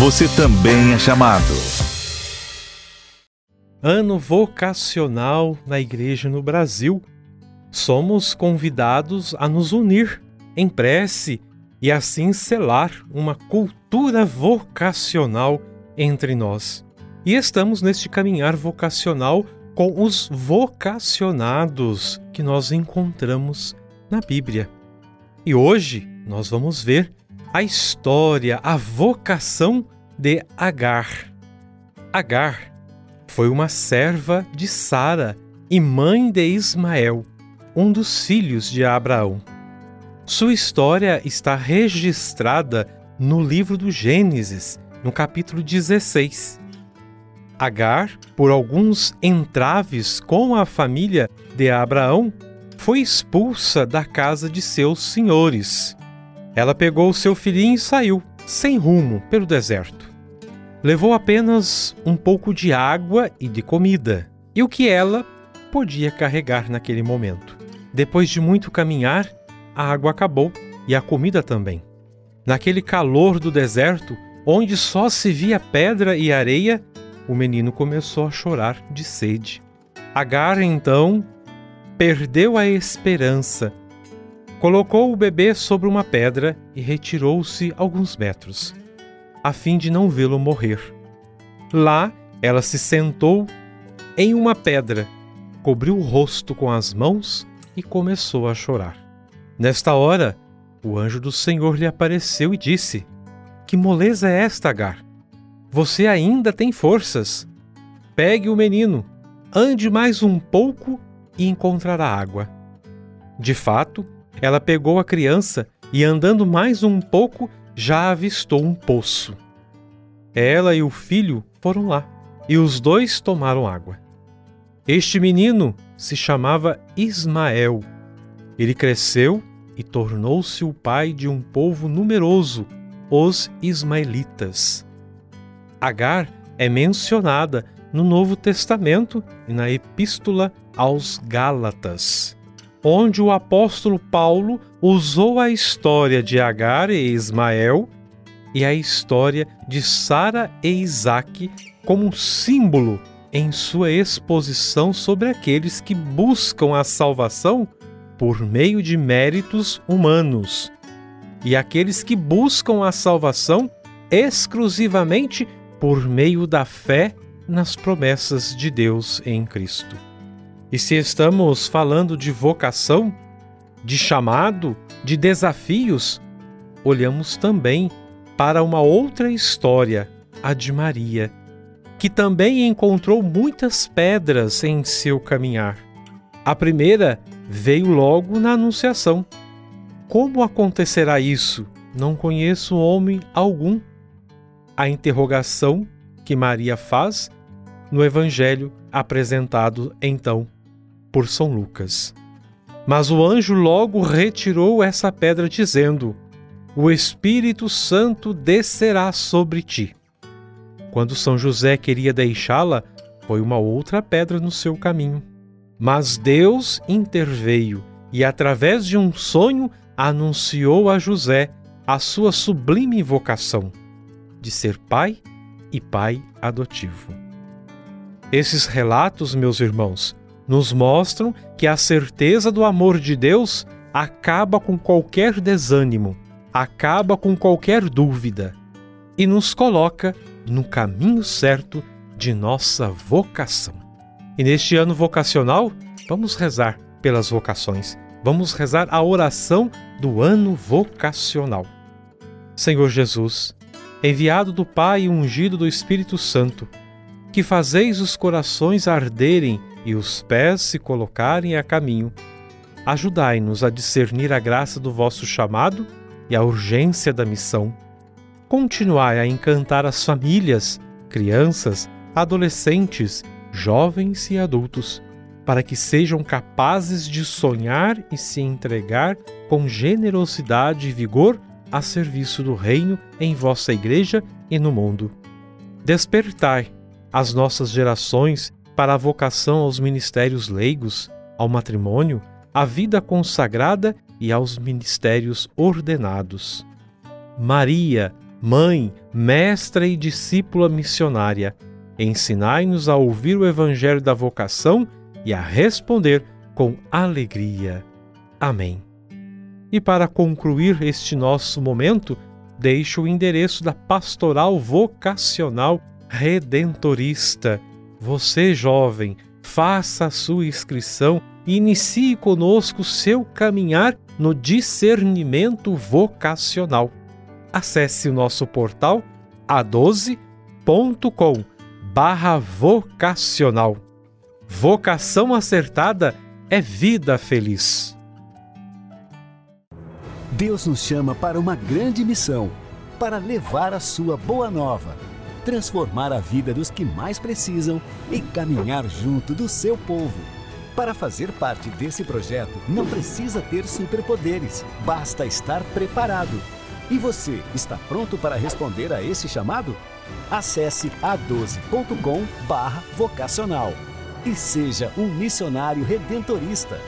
você também é chamado. Ano vocacional na Igreja no Brasil. Somos convidados a nos unir em prece e assim selar uma cultura vocacional entre nós. E estamos neste caminhar vocacional com os vocacionados que nós encontramos na Bíblia. E hoje nós vamos ver a história, a vocação de Agar. Agar foi uma serva de Sara e mãe de Ismael, um dos filhos de Abraão. Sua história está registrada no livro do Gênesis, no capítulo 16. Agar, por alguns entraves com a família de Abraão, foi expulsa da casa de seus senhores. Ela pegou seu filhinho e saiu, sem rumo, pelo deserto. Levou apenas um pouco de água e de comida, e o que ela podia carregar naquele momento. Depois de muito caminhar, a água acabou e a comida também. Naquele calor do deserto, onde só se via pedra e areia, o menino começou a chorar de sede. Agar então perdeu a esperança. Colocou o bebê sobre uma pedra e retirou-se alguns metros, a fim de não vê-lo morrer. Lá, ela se sentou em uma pedra, cobriu o rosto com as mãos e começou a chorar. Nesta hora, o anjo do Senhor lhe apareceu e disse: Que moleza é esta, Agar? Você ainda tem forças. Pegue o menino, ande mais um pouco e encontrará água. De fato, ela pegou a criança e, andando mais um pouco, já avistou um poço. Ela e o filho foram lá e os dois tomaram água. Este menino se chamava Ismael. Ele cresceu e tornou-se o pai de um povo numeroso, os Ismaelitas. Agar é mencionada no Novo Testamento e na Epístola aos Gálatas, onde o apóstolo Paulo usou a história de Agar e Ismael e a história de Sara e Isaac como símbolo em sua exposição sobre aqueles que buscam a salvação por meio de méritos humanos, e aqueles que buscam a salvação exclusivamente por meio da fé nas promessas de Deus em Cristo. E se estamos falando de vocação, de chamado, de desafios, olhamos também para uma outra história, a de Maria, que também encontrou muitas pedras em seu caminhar. A primeira veio logo na Anunciação. Como acontecerá isso? Não conheço homem algum. A interrogação que Maria faz no Evangelho apresentado então por São Lucas. Mas o anjo logo retirou essa pedra, dizendo: O Espírito Santo descerá sobre ti. Quando São José queria deixá-la, foi uma outra pedra no seu caminho. Mas Deus interveio e, através de um sonho, anunciou a José a sua sublime vocação de ser pai e pai adotivo. Esses relatos, meus irmãos, nos mostram que a certeza do amor de Deus acaba com qualquer desânimo, acaba com qualquer dúvida e nos coloca no caminho certo de nossa vocação. E neste ano vocacional, vamos rezar pelas vocações. Vamos rezar a oração do ano vocacional. Senhor Jesus, enviado do Pai e ungido do Espírito Santo, que fazeis os corações arderem e os pés se colocarem a caminho, ajudai-nos a discernir a graça do vosso chamado e a urgência da missão. Continuai a encantar as famílias, crianças, adolescentes jovens e adultos, para que sejam capazes de sonhar e se entregar com generosidade e vigor a serviço do Reino em vossa Igreja e no mundo. Despertai as nossas gerações para a vocação aos ministérios leigos, ao matrimônio, à vida consagrada e aos ministérios ordenados. Maria, Mãe, mestra e discípula missionária, ensinai-nos a ouvir o Evangelho da vocação e a responder com alegria. Amém. E para concluir este nosso momento, deixo o endereço da Pastoral Vocacional Redentorista. Você, jovem, faça a sua inscrição e inicie conosco seu caminhar no discernimento vocacional. Acesse o nosso portal a12.com barra vocacional. Vocação acertada é vida feliz. Deus nos chama para uma grande missão, para levar a sua boa nova, transformar a vida dos que mais precisam e caminhar junto do seu povo. Para fazer parte desse projeto, não precisa ter superpoderes, basta estar preparado. E você, está pronto para responder a esse chamado? Acesse a12.com/vocacional e seja um missionário redentorista.